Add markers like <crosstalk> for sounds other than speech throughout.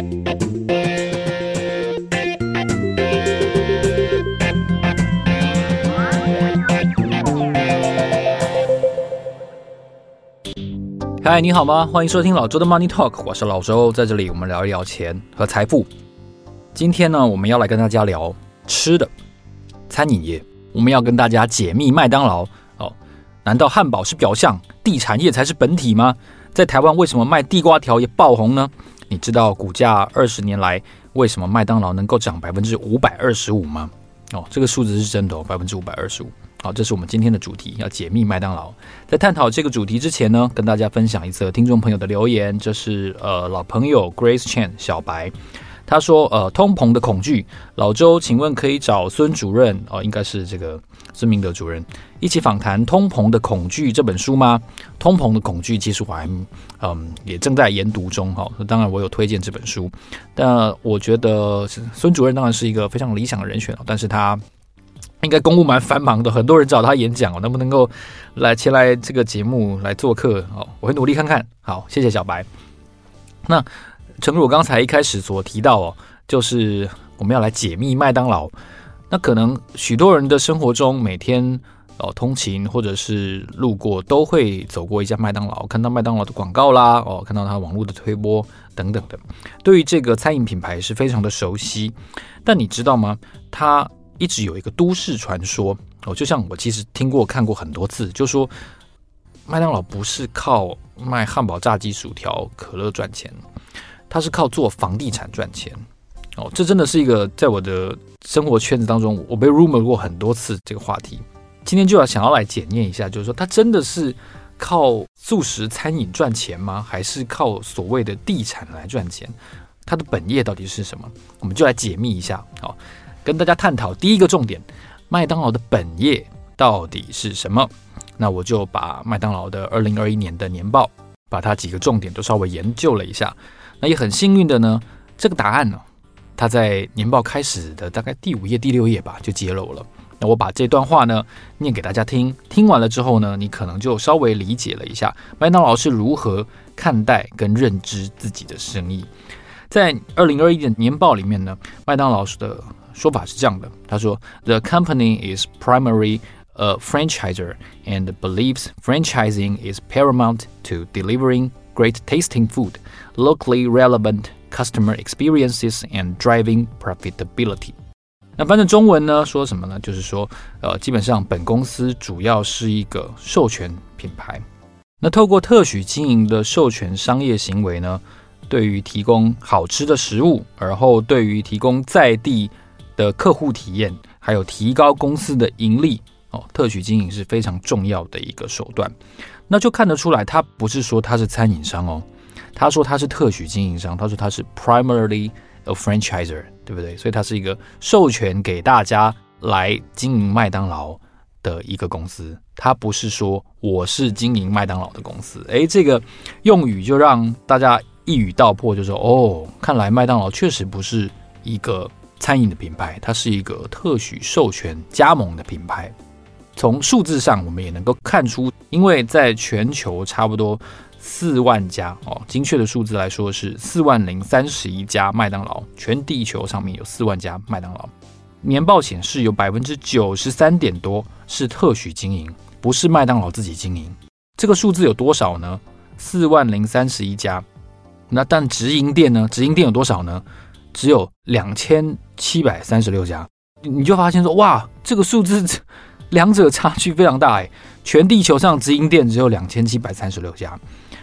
嗨，你好吗？欢迎收听老周的 Money Talk，我是老周，在这里我们聊一聊钱和财富。今天呢，我们要来跟大家聊吃的餐饮业，我们要跟大家解密麦当劳哦。难道汉堡是表象，地产业才是本体吗？在台湾为什么卖地瓜条也爆红呢？你知道股价二十年来为什么麦当劳能够涨百分之五百二十五吗？哦，这个数字是真的哦，百分之五百二十五。好，这是我们今天的主题，要解密麦当劳。在探讨这个主题之前呢，跟大家分享一则听众朋友的留言。这是呃老朋友 Grace Chen 小白，他说呃通膨的恐惧，老周，请问可以找孙主任哦、应该是这个孙明德主任一起访谈《通膨的恐惧》这本书吗？通膨的恐惧，其实我还嗯、也正在研读中哈、当然我有推荐这本书，但我觉得孙主任当然是一个非常理想的人选，但是他。应该公务蛮繁忙的，很多人找他演讲哦，能不能够来前来这个节目来做客哦？我会努力看看。好，谢谢小白。那诚如我刚才一开始所提到哦，就是我们要来解密麦当劳。那可能许多人的生活中，每天哦通勤或者是路过，都会走过一家麦当劳，看到麦当劳的广告啦，哦，看到他网络的推播等等的，对于这个餐饮品牌是非常的熟悉。但你知道吗？他一直有一个都市传说哦，就像我其实听过看过很多次，就说麦当劳不是靠卖汉堡、炸鸡、薯条、可乐赚钱，它是靠做房地产赚钱哦。这真的是一个在我的生活圈子当中，我被 rumor 过很多次这个话题。今天就要想要来检验一下，就是说它真的是靠速食餐饮赚钱吗？还是靠所谓的地产来赚钱？它的本业到底是什么？我们就来解密一下好。跟大家探讨第一个重点，麦当劳的本业到底是什么？那我就把麦当劳的二零二一年的年报，把它几个重点都稍微研究了一下。那也很幸运的呢，这个答案呢，它在年报开始的大概第五页、第六页吧，就揭露了。那我把这段话呢念给大家听，听完了之后呢，你可能就稍微理解了一下麦当劳是如何看待跟认知自己的生意。在二零二一年年报里面呢，麦当劳的说法是这样的，他说：“The company is primary a franchisor and believes franchising is paramount to delivering great tasting food, locally relevant customer experiences, and driving profitability。”那翻成中文呢，说什么呢？就是说，呃，基本上本公司主要是一个授权品牌，那透过特许经营的授权商业行为呢，对于提供好吃的食物，而后对于提供在地的客户体验，还有提高公司的盈利哦，特许经营是非常重要的一个手段。那就看得出来，他不是说他是餐饮商哦，他说他是特许经营商，他说他是 primarily a franchiser，对不对？所以他是一个授权给大家来经营麦当劳的一个公司，他不是说我是经营麦当劳的公司。诶，这个用语就让大家一语道破，就说哦，看来麦当劳确实不是一个。餐饮的品牌，它是一个特许授权加盟的品牌。从数字上，我们也能够看出，因为在全球差不多四万家哦，精确的数字来说是四万零三十一家麦当劳，全地球上面有四万家麦当劳。年报显示有百分之九十三点多是特许经营，不是麦当劳自己经营。这个数字有多少呢？四万零三十一家。那但直营店呢？直营店有多少呢？只有两千七百三十六家，你就发现说，哇，这个数字 <laughs> 两者差距非常大哎！全地球上直营店只有两千七百三十六家，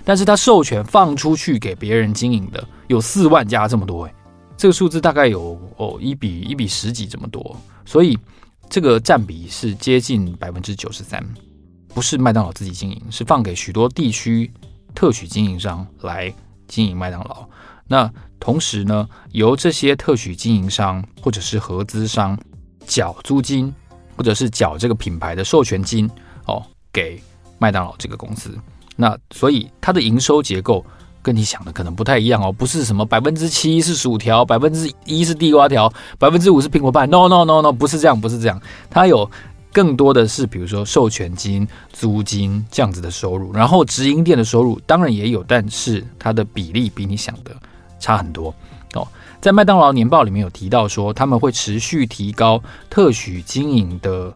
但是它授权放出去给别人经营的有四万家这么多哎，这个数字大概有哦一比一比十几这么多，所以这个占比是接近百分之九十三，不是麦当劳自己经营，是放给许多地区特许经营商来经营麦当劳。那同时呢，由这些特许经营商或者是合资商缴租金，或者是缴这个品牌的授权金哦，给麦当劳这个公司。那所以它的营收结构跟你想的可能不太一样哦，不是什么百分之七是薯条，百分之一是地瓜条，百分之五是苹果派。No no no no，不是这样，不是这样。它有更多的是，比如说授权金、租金这样子的收入，然后直营店的收入当然也有，但是它的比例比你想的。差很多，哦。在麦当劳年报里面有提到说，他们会持续提高特许经营的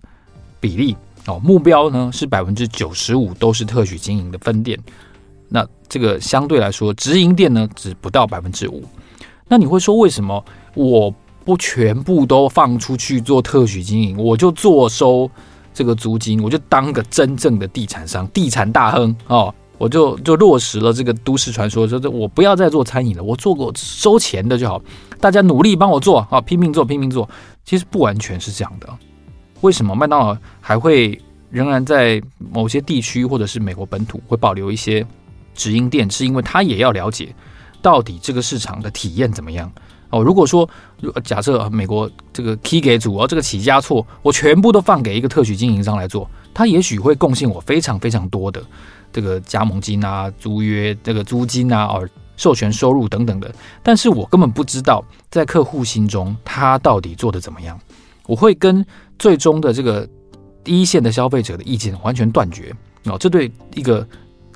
比例哦，目标呢是百分之九十五都是特许经营的分店。那这个相对来说，直营店呢只不到百分之五。那你会说，为什么我不全部都放出去做特许经营，我就坐收这个租金，我就当个真正的地产商、地产大亨哦，我就就落实了这个都市传说，说我不要再做餐饮了，我做个收钱的就好，大家努力帮我做啊，拼命做，拼命做。其实不完全是这样的。为什么麦当劳还会仍然在某些地区或者是美国本土会保留一些直营店？是因为他也要了解。到底这个市场的体验怎么样？哦，如果说假设美国这个 key 给组哦，这个起家错，我全部都放给一个特许经营商来做，他也许会贡献我非常非常多的这个加盟金啊、租约这个租金啊、哦授权收入等等的，但是我根本不知道在客户心中他到底做的怎么样，我会跟最终的这个第一线的消费者的意见完全断绝哦，这对一个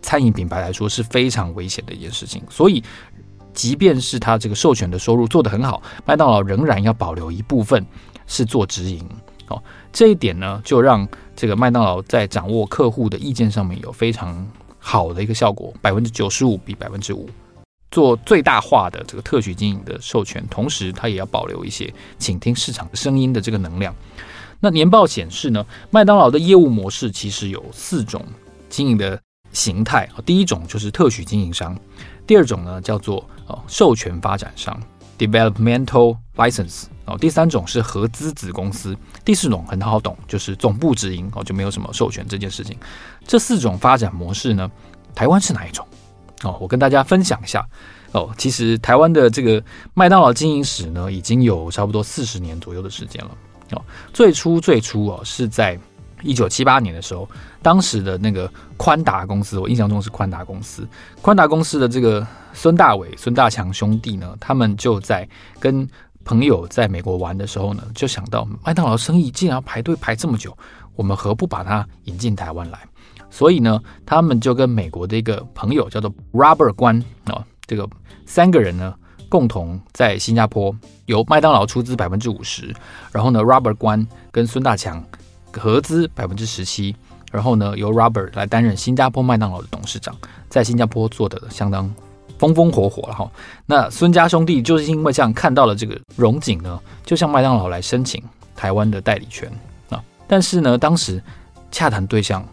餐饮品牌来说是非常危险的一件事情，所以。即便是他这个授权的收入做得很好，麦当劳仍然要保留一部分是做直营哦。这一点呢，就让这个麦当劳在掌握客户的意见上面有非常好的一个效果，百分之九十五比百分之五做最大化的这个特许经营的授权，同时它也要保留一些倾听市场声音的这个能量。那年报显示呢，麦当劳的业务模式其实有四种经营的形态，第一种就是特许经营商。第二种呢，叫做哦授权发展商 （developmental license） 哦，第三种是合资子公司，第四种很好懂，就是总部直营哦，就没有什么授权这件事情。这四种发展模式呢，台湾是哪一种？哦，我跟大家分享一下哦。其实台湾的这个麦当劳经营史呢，已经有差不多四十年左右的时间了哦。最初最初哦，是在一九七八年的时候，当时的那个宽达公司，我印象中是宽达公司。宽达公司的这个孙大伟、孙大强兄弟呢，他们就在跟朋友在美国玩的时候呢，就想到麦当劳生意竟然要排队排这么久，我们何不把它引进台湾来？所以呢，他们就跟美国的一个朋友叫做 Robert 关啊，这个三个人呢，共同在新加坡由麦当劳出资百分之五十，然后呢，Robert 关跟孙大强。合资百分之十七，然后呢，由 Robert 来担任新加坡麦当劳的董事长，在新加坡做的相当风风火火了哈。那孙家兄弟就是因为这样看到了这个荣景呢，就向麦当劳来申请台湾的代理权啊。但是呢，当时洽谈对象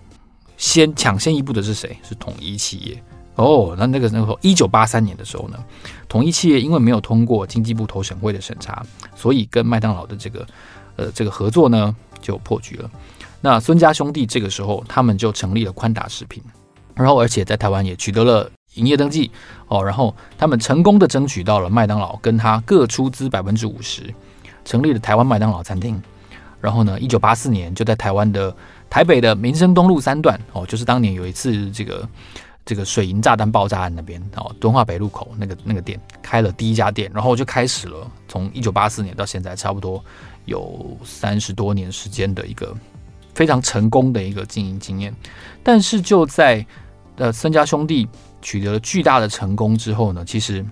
先抢先一步的是谁？是统一企业哦。那那个时候一九八三年的时候呢，统一企业因为没有通过经济部投审会的审查，所以跟麦当劳的这个呃这个合作呢。就破局了。那孙家兄弟这个时候，他们就成立了宽达食品，然后而且在台湾也取得了营业登记哦。然后他们成功的争取到了麦当劳跟他各出资百分之五十，成立了台湾麦当劳餐厅。然后呢，一九八四年就在台湾的台北的民生东路三段哦，就是当年有一次这个这个水银炸弹爆炸案那边哦，敦化北路口那个那个店开了第一家店，然后就开始了从一九八四年到现在差不多。有三十多年时间的一个非常成功的一个经营经验，但是就在呃孙家兄弟取得了巨大的成功之后呢，其实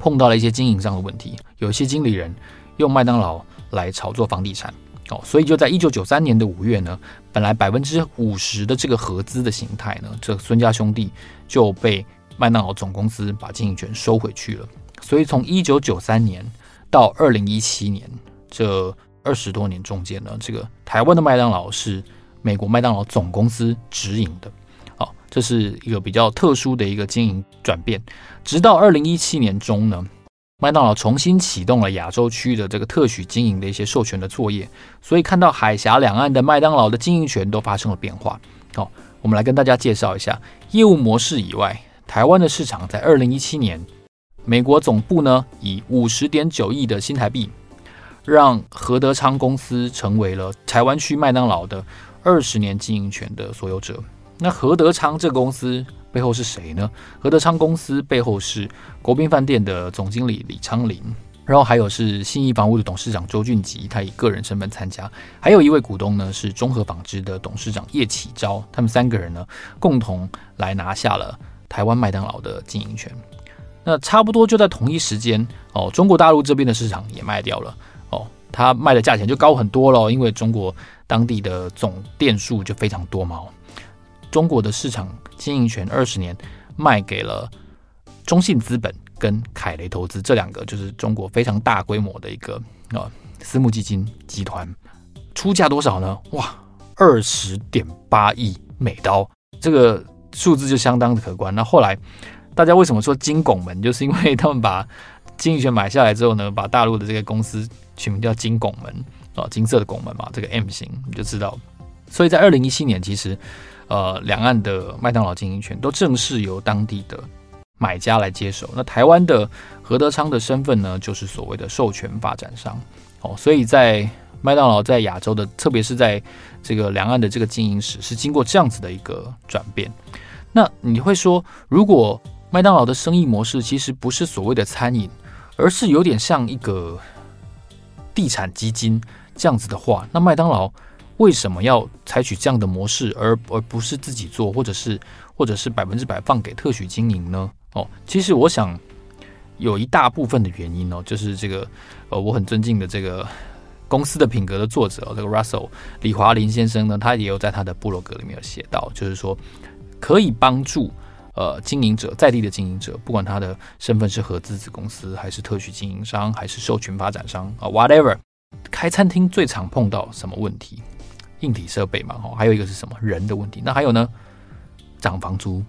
碰到了一些经营上的问题，有一些经理人用麦当劳来炒作房地产哦，所以就在一九九三年的五月呢，本来百分之五十的这个合资的形态呢，这孙家兄弟就被麦当劳总公司把经营权收回去了，所以从一九九三年到二零一七年。这二十多年中间呢，这个台湾的麦当劳是美国麦当劳总公司直营的，好，这是一个比较特殊的一个经营转变。直到二零一七年中呢，麦当劳重新启动了亚洲区域的这个特许经营的一些授权的作业，所以看到海峡两岸的麦当劳的经营权都发生了变化。好，我们来跟大家介绍一下业务模式以外，台湾的市场在二零一七年，美国总部呢以五十点九亿的新台币。让何德昌公司成为了台湾区麦当劳的二十年经营权的所有者。那何德昌这个公司背后是谁呢？何德昌公司背后是国宾饭店的总经理李昌林，然后还有是信义房屋的董事长周俊吉，他以个人身份参加，还有一位股东呢是中和纺织的董事长叶启昭，他们三个人呢共同来拿下了台湾麦当劳的经营权。那差不多就在同一时间哦，中国大陆这边的市场也卖掉了哦，它卖的价钱就高很多了，因为中国当地的总店数就非常多嘛。中国的市场经营权二十年卖给了中信资本跟凯雷投资这两个，就是中国非常大规模的一个啊私募基金集团，出价多少呢？哇，二十点八亿美刀，这个数字就相当的可观。那后来。大家为什么说金拱门？就是因为他们把经营权买下来之后呢，把大陆的这个公司取名叫金拱门啊，金色的拱门嘛，这个 M 型你就知道。所以在二零一七年，其实呃，两岸的麦当劳经营权都正式由当地的买家来接手。那台湾的何德昌的身份呢，就是所谓的授权发展商哦。所以在麦当劳在亚洲的，特别是在这个两岸的这个经营史，是经过这样子的一个转变。那你会说，如果麦当劳的生意模式其实不是所谓的餐饮，而是有点像一个地产基金这样子的话，那麦当劳为什么要采取这样的模式，而而不是自己做，或者是或者是百分之百放给特许经营呢？哦，其实我想有一大部分的原因哦，就是这个呃，我很尊敬的这个公司的品格的作者这个 Russell 李华林先生呢，他也有在他的部落格里面有写到，就是说可以帮助。呃，经营者在地的经营者，不管他的身份是合资子公司，还是特许经营商，还是授权发展商啊，whatever，开餐厅最常碰到什么问题？硬体设备嘛，哈，还有一个是什么人的问题？那还有呢？涨房租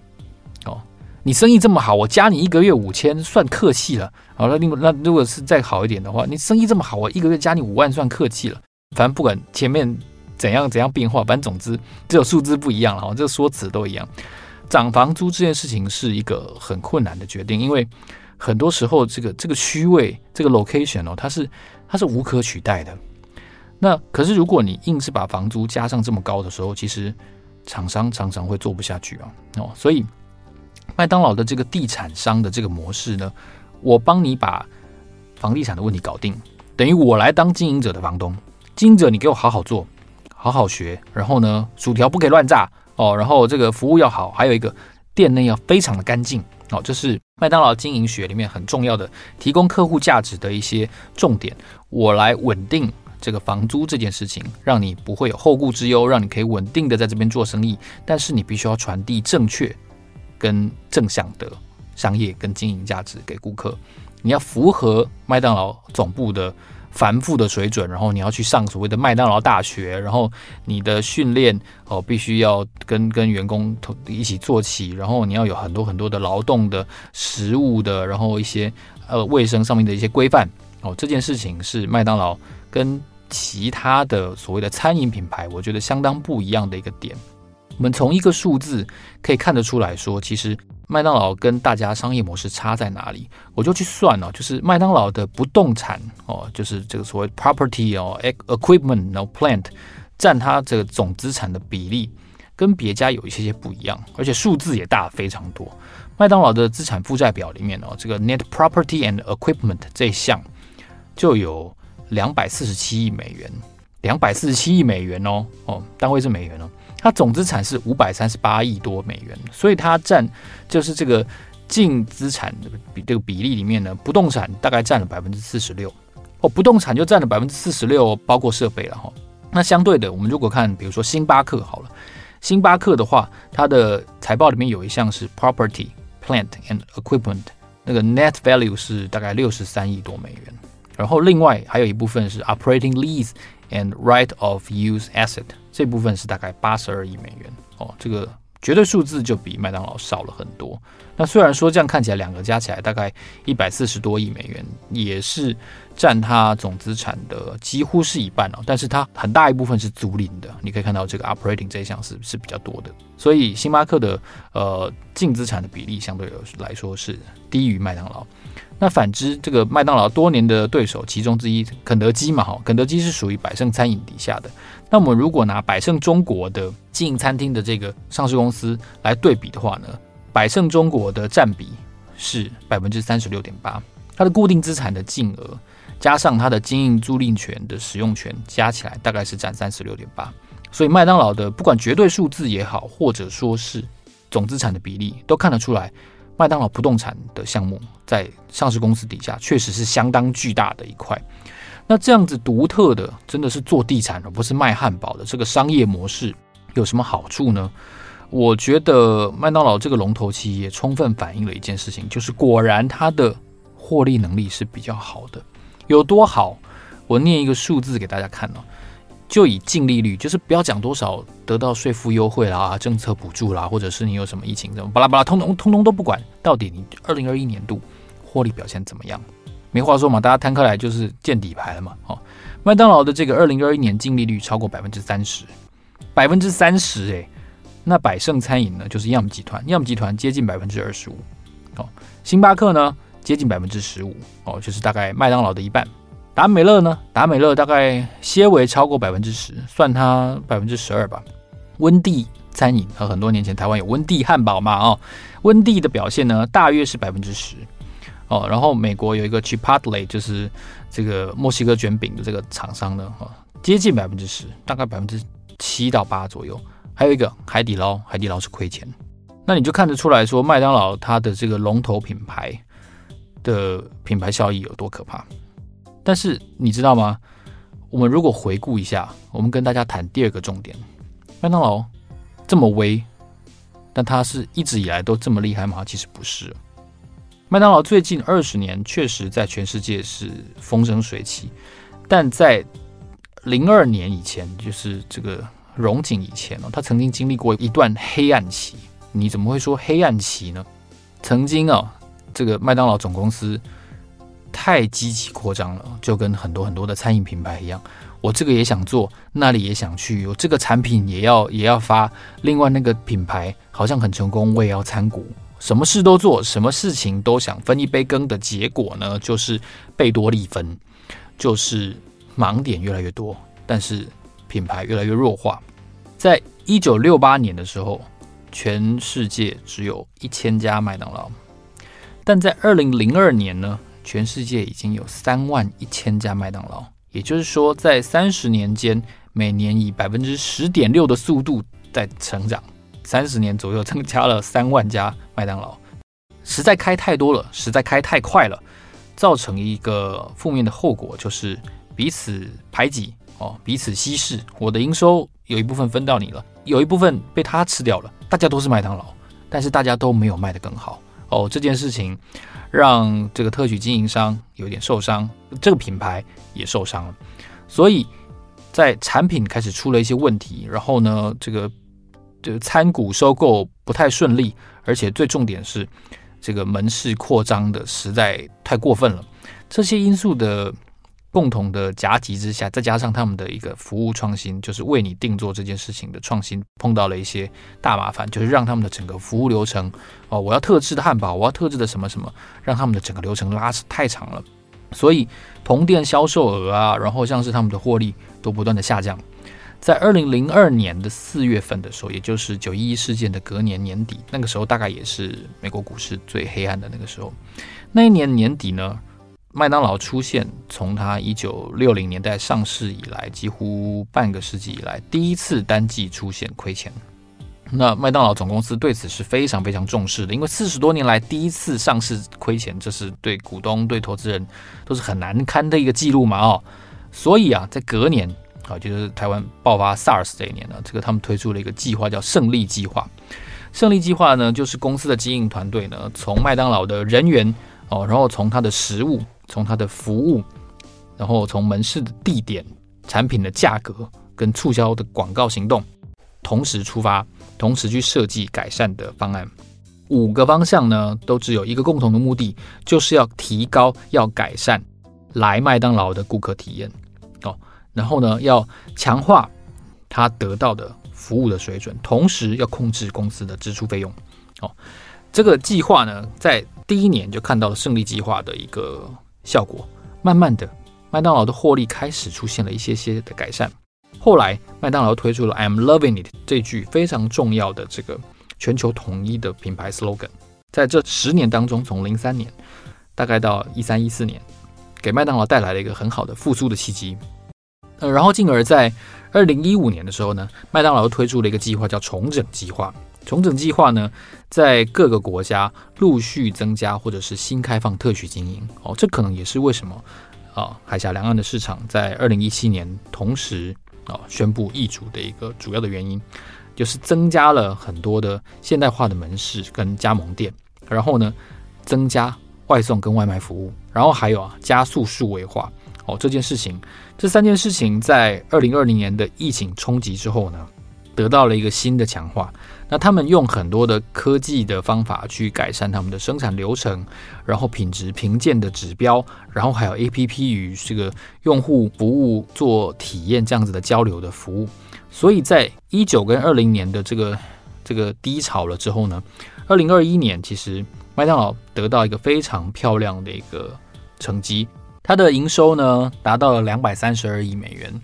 哦，你生意这么好，我加你一个月五千，算客气了。好了，那那如果是再好一点的话，你生意这么好，我一个月加你五万，算客气了。反正不管前面怎样怎样变化，反正总之只有数字不一样了，哈，这个说辞都一样。涨房租这件事情是一个很困难的决定，因为很多时候这个这个区位这个 location 哦，它是它是无可取代的。那可是如果你硬是把房租加上这么高的时候，其实厂商常常会做不下去啊。哦，所以麦当劳的这个地产商的这个模式呢，我帮你把房地产的问题搞定，等于我来当经营者的房东，经营者你给我好好做，好好学，然后呢，薯条不可以乱炸。哦，然后这个服务要好，还有一个店内要非常的干净哦，这是麦当劳经营学里面很重要的，提供客户价值的一些重点。我来稳定这个房租这件事情，让你不会有后顾之忧，让你可以稳定的在这边做生意。但是你必须要传递正确跟正向的商业跟经营价值给顾客，你要符合麦当劳总部的。繁复的水准，然后你要去上所谓的麦当劳大学，然后你的训练哦必须要跟跟员工同一起做起，然后你要有很多很多的劳动的、食物的，然后一些呃卫生上面的一些规范哦。这件事情是麦当劳跟其他的所谓的餐饮品牌，我觉得相当不一样的一个点。我们从一个数字可以看得出来说，其实。麦当劳跟大家商业模式差在哪里？我就去算哦，就是麦当劳的不动产哦，就是这个所谓 property 哦，equipment 然后 plant 占它这个总资产的比例，跟别家有一些些不一样，而且数字也大非常多。麦当劳的资产负债表里面哦，这个 net property and equipment 这一项就有两百四十七亿美元，两百四十七亿美元哦哦，单位是美元哦。它总资产是五百三十八亿多美元，所以它占就是这个净资产的比这个比例里面呢，不动产大概占了百分之四十六哦，不动产就占了百分之四十六，包括设备了哈。那相对的，我们如果看比如说星巴克好了，星巴克的话，它的财报里面有一项是 property, plant and equipment，那个 net value 是大概六十三亿多美元，然后另外还有一部分是 operating lease and right of use asset。这部分是大概八十二亿美元哦，这个绝对数字就比麦当劳少了很多。那虽然说这样看起来两个加起来大概一百四十多亿美元，也是占它总资产的几乎是一半哦，但是它很大一部分是租赁的。你可以看到这个 operating 这一项是是比较多的，所以星巴克的呃净资产的比例相对来说是低于麦当劳。那反之，这个麦当劳多年的对手其中之一肯德基嘛，哈，肯德基是属于百胜餐饮底下的。那我们如果拿百胜中国的经营餐厅的这个上市公司来对比的话呢，百胜中国的占比是百分之三十六点八，它的固定资产的净额加上它的经营租赁权的使用权加起来大概是占三十六点八。所以麦当劳的不管绝对数字也好，或者说是总资产的比例，都看得出来。麦当劳不动产的项目在上市公司底下确实是相当巨大的一块。那这样子独特的，真的是做地产而不是卖汉堡的这个商业模式有什么好处呢？我觉得麦当劳这个龙头企业充分反映了一件事情，就是果然它的获利能力是比较好的。有多好？我念一个数字给大家看哦。就以净利率，就是不要讲多少得到税负优惠啦、政策补助啦，或者是你有什么疫情怎么巴拉巴拉，通通通通都不管。到底你二零二一年度获利表现怎么样？没话说嘛，大家摊开来就是见底牌了嘛。哦，麦当劳的这个二零二一年净利率超过百分之三十，百分之三十诶，那百胜餐饮呢，就是 Yum 集团，，Yum 集团接近百分之二十五，哦，星巴克呢接近百分之十五，哦，就是大概麦当劳的一半。达美乐呢？达美乐大概些微超过百分之十，算它百分之十二吧。温蒂餐饮和很多年前台湾有温蒂汉堡嘛？哦，温蒂的表现呢，大约是百分之十哦。然后美国有一个 Chipotle，就是这个墨西哥卷饼的这个厂商呢，哈，接近百分之十，大概百分之七到八左右。还有一个海底捞，海底捞是亏钱。那你就看得出来说，麦当劳它的这个龙头品牌的品牌效益有多可怕。但是你知道吗？我们如果回顾一下，我们跟大家谈第二个重点：麦当劳这么威，但它是一直以来都这么厉害吗？其实不是。麦当劳最近二十年确实在全世界是风生水起，但在零二年以前，就是这个荣景以前哦，它曾经经历过一段黑暗期。你怎么会说黑暗期呢？曾经啊，这个麦当劳总公司。太积极扩张了，就跟很多很多的餐饮品牌一样，我这个也想做，那里也想去，我这个产品也要也要发，另外那个品牌好像很成功，我也要参股，什么事都做，什么事情都想分一杯羹的结果呢，就是贝多利分，就是盲点越来越多，但是品牌越来越弱化。在一九六八年的时候，全世界只有一千家麦当劳，但在二零零二年呢？全世界已经有三万一千家麦当劳，也就是说，在三十年间，每年以百分之十点六的速度在成长，三十年左右增加了三万家麦当劳，实在开太多了，实在开太快了，造成一个负面的后果，就是彼此排挤哦，彼此稀释。我的营收有一部分分到你了，有一部分被他吃掉了，大家都是麦当劳，但是大家都没有卖得更好哦，这件事情。让这个特许经营商有点受伤，这个品牌也受伤了，所以在产品开始出了一些问题，然后呢，这个这个参股收购不太顺利，而且最重点是这个门市扩张的实在太过分了，这些因素的。共同的夹击之下，再加上他们的一个服务创新，就是为你定做这件事情的创新，碰到了一些大麻烦，就是让他们的整个服务流程哦，我要特制的汉堡，我要特制的什么什么，让他们的整个流程拉太长了，所以同店销售额啊，然后像是他们的获利都不断的下降。在二零零二年的四月份的时候，也就是九一一事件的隔年年底，那个时候大概也是美国股市最黑暗的那个时候，那一年年底呢。麦当劳出现，从它一九六零年代上市以来，几乎半个世纪以来第一次单季出现亏钱。那麦当劳总公司对此是非常非常重视的，因为四十多年来第一次上市亏钱，这是对股东、对投资人都是很难堪的一个记录嘛哦。所以啊，在隔年啊，就是台湾爆发 SARS 这一年呢，这个他们推出了一个计划，叫胜利计划。胜利计划呢，就是公司的经营团队呢，从麦当劳的人员哦，然后从他的食物。从它的服务，然后从门市的地点、产品的价格跟促销的广告行动，同时出发，同时去设计改善的方案。五个方向呢，都只有一个共同的目的，就是要提高、要改善来麦当劳的顾客体验哦。然后呢，要强化他得到的服务的水准，同时要控制公司的支出费用哦。这个计划呢，在第一年就看到了胜利计划的一个。效果慢慢的，麦当劳的获利开始出现了一些些的改善。后来，麦当劳推出了 "I'm loving it" 这句非常重要的这个全球统一的品牌 slogan。在这十年当中，从零三年大概到一三一四年，给麦当劳带来了一个很好的复苏的契机。呃，然后进而在二零一五年的时候呢，麦当劳推出了一个计划叫重整计划。重整计划呢，在各个国家陆续增加，或者是新开放特许经营哦，这可能也是为什么啊海峡两岸的市场在二零一七年同时啊宣布易主的一个主要的原因，就是增加了很多的现代化的门市跟加盟店，然后呢增加外送跟外卖服务，然后还有啊加速数位化哦，这件事情，这三件事情在二零二零年的疫情冲击之后呢，得到了一个新的强化。那他们用很多的科技的方法去改善他们的生产流程，然后品质评鉴的指标，然后还有 APP 与这个用户服务做体验这样子的交流的服务。所以在一九跟二零年的这个这个低潮了之后呢，二零二一年其实麦当劳得到一个非常漂亮的一个成绩，它的营收呢达到了两百三十二亿美元，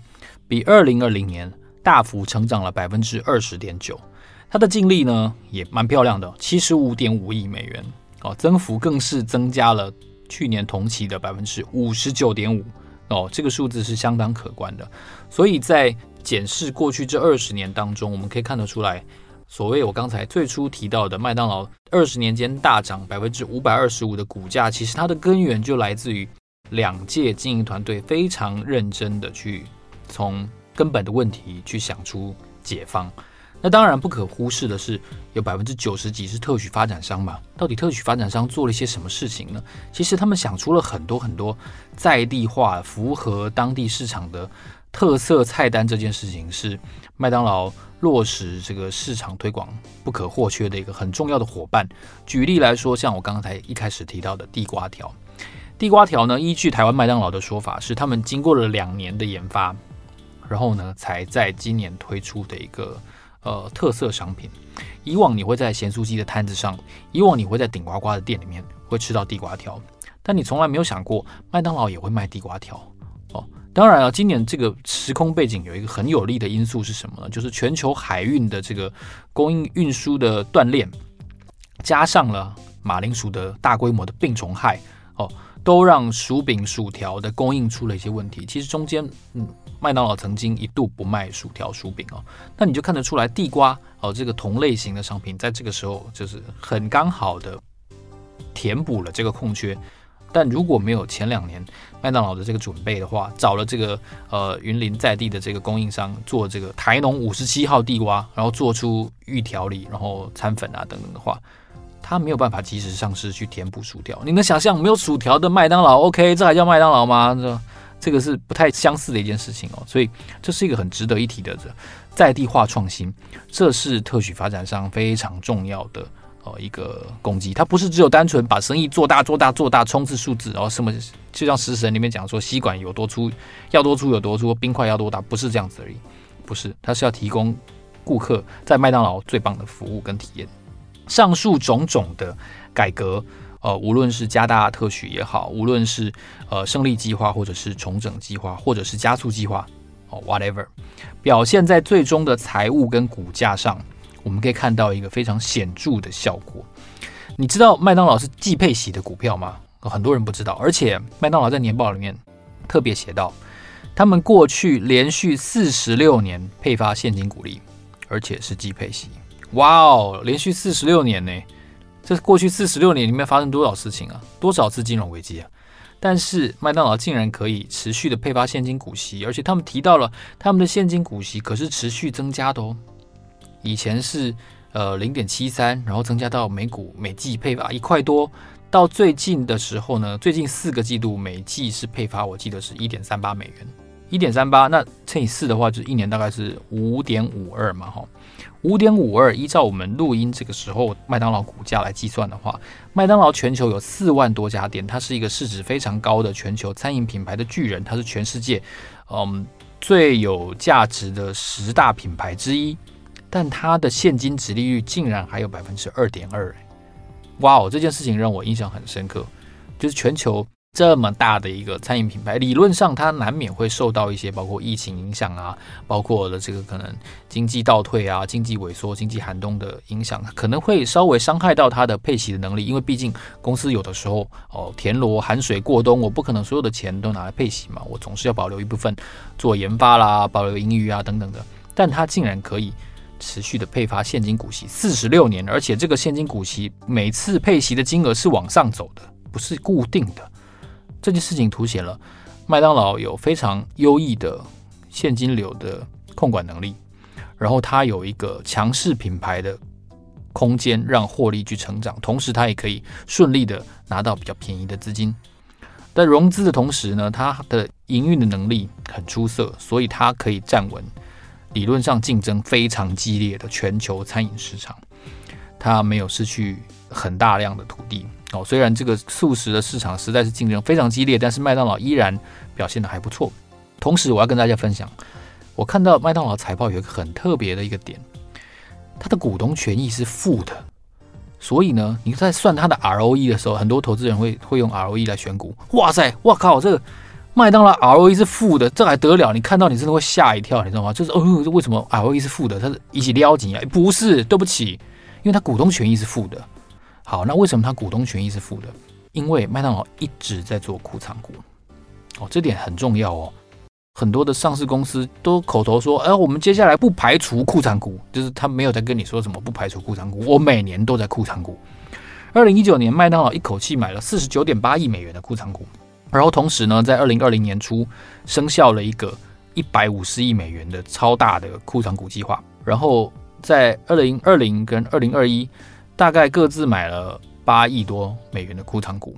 比二零二零年大幅成长了百分之二十点九。它的净利呢也蛮漂亮的，七十五点五亿美元哦，增幅更是增加了去年同期的百分之五十九点五哦，这个数字是相当可观的。所以在检视过去这二十年当中，我们可以看得出来，所谓我刚才最初提到的麦当劳二十年间大涨百分之五百二十五的股价，其实它的根源就来自于两届经营团队非常认真的去从根本的问题去想出解方。那当然不可忽视的是，有百分之九十几是特许发展商嘛？到底特许发展商做了一些什么事情呢？其实他们想出了很多很多在地化、符合当地市场的特色菜单。这件事情是麦当劳落实这个市场推广不可或缺的一个很重要的伙伴。举例来说，像我刚才一开始提到的地瓜条，地瓜条呢，依据台湾麦当劳的说法，是他们经过了两年的研发，然后呢，才在今年推出的一个。呃，特色商品，以往你会在咸酥鸡的摊子上，以往你会在顶呱呱的店里面会吃到地瓜条，但你从来没有想过麦当劳也会卖地瓜条哦。当然了，今年这个时空背景有一个很有利的因素是什么呢？就是全球海运的这个供应运输的断链，加上了马铃薯的大规模的病虫害哦，都让薯饼、薯条的供应出了一些问题。其实中间，嗯。麦当劳曾经一度不卖薯条、薯饼哦，那你就看得出来，地瓜哦这个同类型的商品，在这个时候就是很刚好的填补了这个空缺。但如果没有前两年麦当劳的这个准备的话，找了这个呃云林在地的这个供应商做这个台农五十七号地瓜，然后做出预调理，然后餐粉啊等等的话，他没有办法及时上市去填补薯条。你能想象没有薯条的麦当劳？OK，这还叫麦当劳吗？这？这个是不太相似的一件事情哦，所以这是一个很值得一提的在地化创新，这是特许发展商非常重要的呃一个攻击。它不是只有单纯把生意做大做大做大冲刺数字，然后什么就像食神里面讲说吸管有多粗要多粗有多粗，冰块要多大，不是这样子而已，不是，它是要提供顾客在麦当劳最棒的服务跟体验。上述种种的改革。呃，无论是加大特许也好，无论是呃胜利计划，或者是重整计划，或者是加速计划，哦，whatever，表现在最终的财务跟股价上，我们可以看到一个非常显著的效果。你知道麦当劳是季配息的股票吗？很多人不知道，而且麦当劳在年报里面特别写到，他们过去连续四十六年配发现金股利，而且是季配息。哇哦，连续四十六年呢！这过去四十六年里面发生多少事情啊？多少次金融危机啊？但是麦当劳竟然可以持续的配发现金股息，而且他们提到了他们的现金股息可是持续增加的哦。以前是呃零点七三，然后增加到每股每季配发一块多，到最近的时候呢，最近四个季度每季是配发，我记得是一点三八美元，一点三八，那乘以四的话，就是一年大概是五点五二嘛，哈。五点五二，依照我们录音这个时候麦当劳股价来计算的话，麦当劳全球有四万多家店，它是一个市值非常高的全球餐饮品牌的巨人，它是全世界嗯最有价值的十大品牌之一，但它的现金值利率竟然还有百分之二点二，哇哦，这件事情让我印象很深刻，就是全球。这么大的一个餐饮品牌，理论上它难免会受到一些包括疫情影响啊，包括了这个可能经济倒退啊、经济萎缩、经济寒冬的影响，可能会稍微伤害到它的配息的能力。因为毕竟公司有的时候哦，田螺寒水过冬，我不可能所有的钱都拿来配息嘛，我总是要保留一部分做研发啦、保留盈余啊等等的。但它竟然可以持续的配发现金股息四十六年，而且这个现金股息每次配息的金额是往上走的，不是固定的。这件事情凸显了麦当劳有非常优异的现金流的控管能力，然后它有一个强势品牌的空间，让获利去成长，同时它也可以顺利的拿到比较便宜的资金。在融资的同时呢，它的营运的能力很出色，所以它可以站稳。理论上竞争非常激烈的全球餐饮市场，它没有失去很大量的土地哦。虽然这个速食的市场实在是竞争非常激烈，但是麦当劳依然表现的还不错。同时，我要跟大家分享，我看到麦当劳财报有一个很特别的一个点，它的股东权益是负的，所以呢，你在算它的 ROE 的时候，很多投资人会会用 ROE 来选股。哇塞，我靠，这个。麦当劳 ROE 是负的，这还得了？你看到你真的会吓一跳，你知道吗？就是哦，为什么 ROE 是负的？它是一起撩紧啊？不是，对不起，因为它股东权益是负的。好，那为什么它股东权益是负的？因为麦当劳一直在做库藏股，哦，这点很重要哦。很多的上市公司都口头说，哎，我们接下来不排除库藏股，就是他没有在跟你说什么不排除库藏股，我每年都在库藏股。二零一九年，麦当劳一口气买了四十九点八亿美元的库藏股。然后同时呢，在二零二零年初生效了一个一百五十亿美元的超大的库藏股计划。然后在二零二零跟二零二一，大概各自买了八亿多美元的库藏股。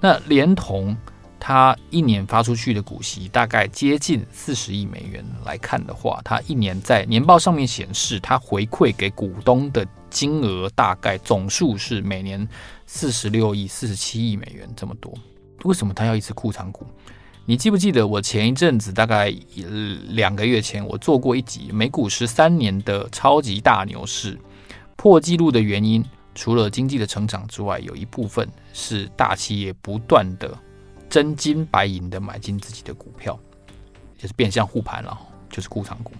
那连同他一年发出去的股息，大概接近四十亿美元来看的话，他一年在年报上面显示，他回馈给股东的金额大概总数是每年四十六亿、四十七亿美元这么多。为什么他要一次库藏股？你记不记得我前一阵子大概两个月前，我做过一集美股十三年的超级大牛市破纪录的原因，除了经济的成长之外，有一部分是大企业不断的真金白银的买进自己的股票，就是变相护盘了，就是库藏股。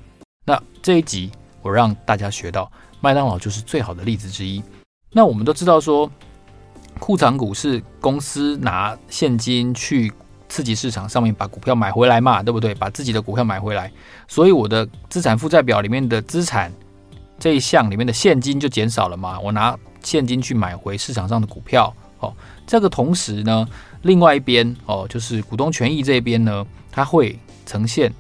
那这一集我让大家学到，麦当劳就是最好的例子之一。那我们都知道说。库藏股是公司拿现金去刺激市场上面把股票买回来嘛，对不对？把自己的股票买回来，所以我的资产负债表里面的资产这一项里面的现金就减少了嘛。我拿现金去买回市场上的股票，哦，这个同时呢，另外一边哦，就是股东权益这边呢，它会呈现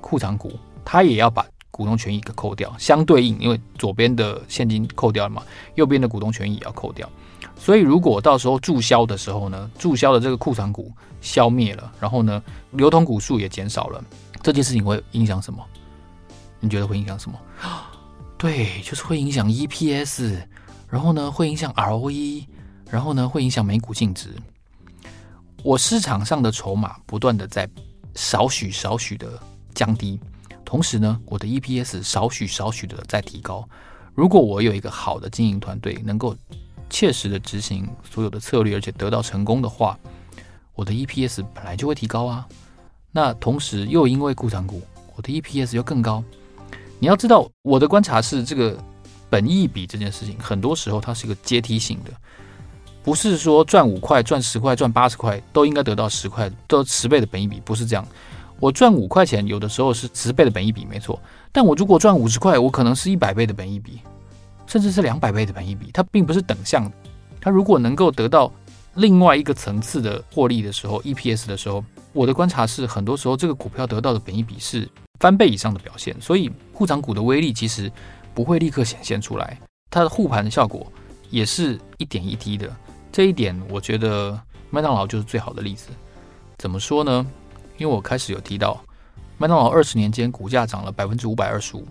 库藏股，它也要把股东权益给扣掉，相对应，因为左边的现金扣掉了嘛，右边的股东权益也要扣掉。所以，如果到时候注销的时候呢，注销的这个库藏股消灭了，然后呢，流通股数也减少了，这件事情会影响什么？你觉得会影响什么？<gasps> 对，就是会影响 EPS，然后呢，会影响 ROE，然后呢，会影响每股净值。我市场上的筹码不断的在少许少许的降低，同时呢，我的 EPS 少许少许的在提高。如果我有一个好的经营团队，能够切实的执行所有的策略，而且得到成功的话，我的 EPS 本来就会提高啊。那同时又因为固藏股，我的 EPS 又更高。你要知道，我的观察是，这个本益比这件事情，很多时候它是一个阶梯性的，不是说赚五块、赚十块、赚八十块都应该得到十块，都十倍的本益比，不是这样。我赚五块钱，有的时候是十倍的本益比，没错。但我如果赚五十块，我可能是一百倍的本益比。甚至是两百倍的本益比，它并不是等向的。它如果能够得到另外一个层次的获利的时候，EPS 的时候，我的观察是，很多时候这个股票得到的本益比是翻倍以上的表现。所以护涨股的威力其实不会立刻显现出来，它的护盘的效果也是一点一滴的。这一点我觉得麦当劳就是最好的例子。怎么说呢？因为我开始有提到，麦当劳二十年间股价涨了百分之五百二十五，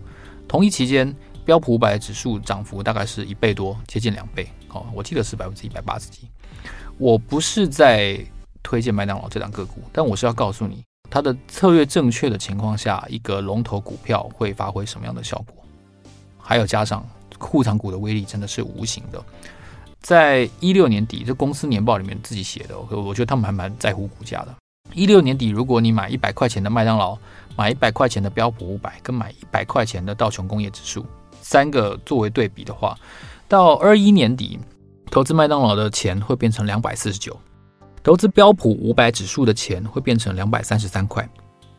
同一期间。标普五百指数涨幅大概是一倍多，接近两倍。哦，我记得是百分之一百八十几。我不是在推荐麦当劳这档个股，但我是要告诉你，它的策略正确的情况下，一个龙头股票会发挥什么样的效果。还有加上库藏股的威力真的是无形的。在一六年底，这公司年报里面自己写的，我觉得他们还蛮在乎股价的。一六年底，如果你买一百块钱的麦当劳，买一百块钱的标普五百，跟买一百块钱的道琼工业指数。三个作为对比的话，到二一年底，投资麦当劳的钱会变成两百四十九，投资标普五百指数的钱会变成两百三十三块，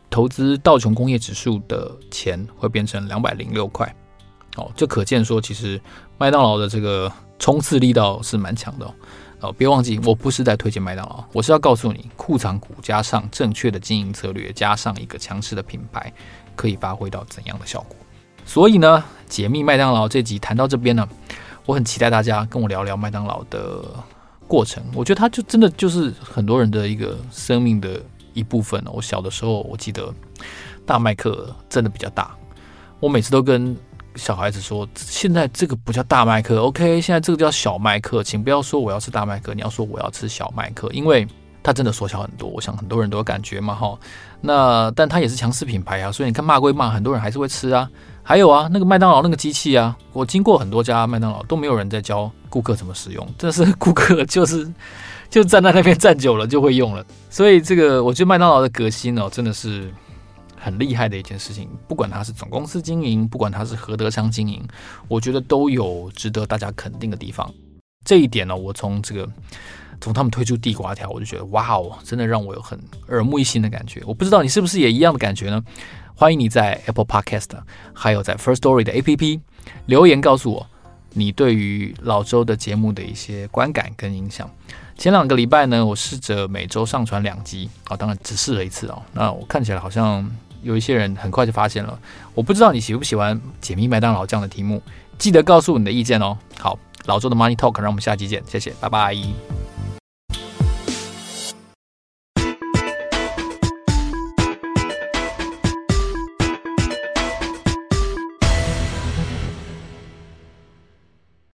投资道琼工业指数的钱会变成两百零六块。哦，就可见说其实麦当劳的这个冲刺力道是蛮强的哦。哦，别忘记，我不是在推荐麦当劳，我是要告诉你，库藏股加上正确的经营策略，加上一个强势的品牌，可以发挥到怎样的效果。所以呢，解密麦当劳这集谈到这边呢，我很期待大家跟我聊聊麦当劳的过程。我觉得它就真的就是很多人的一个生命的一部分。我小的时候，我记得大麦克真的比较大，我每次都跟小孩子说，现在这个不叫大麦克，OK，现在这个叫小麦克，请不要说我要吃大麦克，你要说我要吃小麦克，因为它真的缩小很多。我想很多人都有感觉嘛，哈。那但它也是强势品牌啊，所以你看骂归骂，很多人还是会吃啊。还有啊，那个麦当劳那个机器啊，我经过很多家麦当劳都没有人在教顾客怎么使用，但是顾客就是 <laughs> 就站在那边站久了就会用了。所以这个我觉得麦当劳的革新哦，真的是很厉害的一件事情。不管它是总公司经营，不管它是何德商经营，我觉得都有值得大家肯定的地方。这一点呢，我从这个从他们推出地瓜条，我就觉得哇哦，真的让我有很耳目一新的感觉。我不知道你是不是也一样的感觉呢？欢迎你在 Apple Podcast，还有在 First Story 的 APP 留言告诉我你对于老周的节目的一些观感跟影响。前两个礼拜呢，我试着每周上传两集啊，当然只试了一次哦。那我看起来好像有一些人很快就发现了。我不知道你喜不喜欢解密麦当劳这样的题目，记得告诉你的意见哦。好，老周的 Money Talk，让我们下期见，谢谢，拜拜。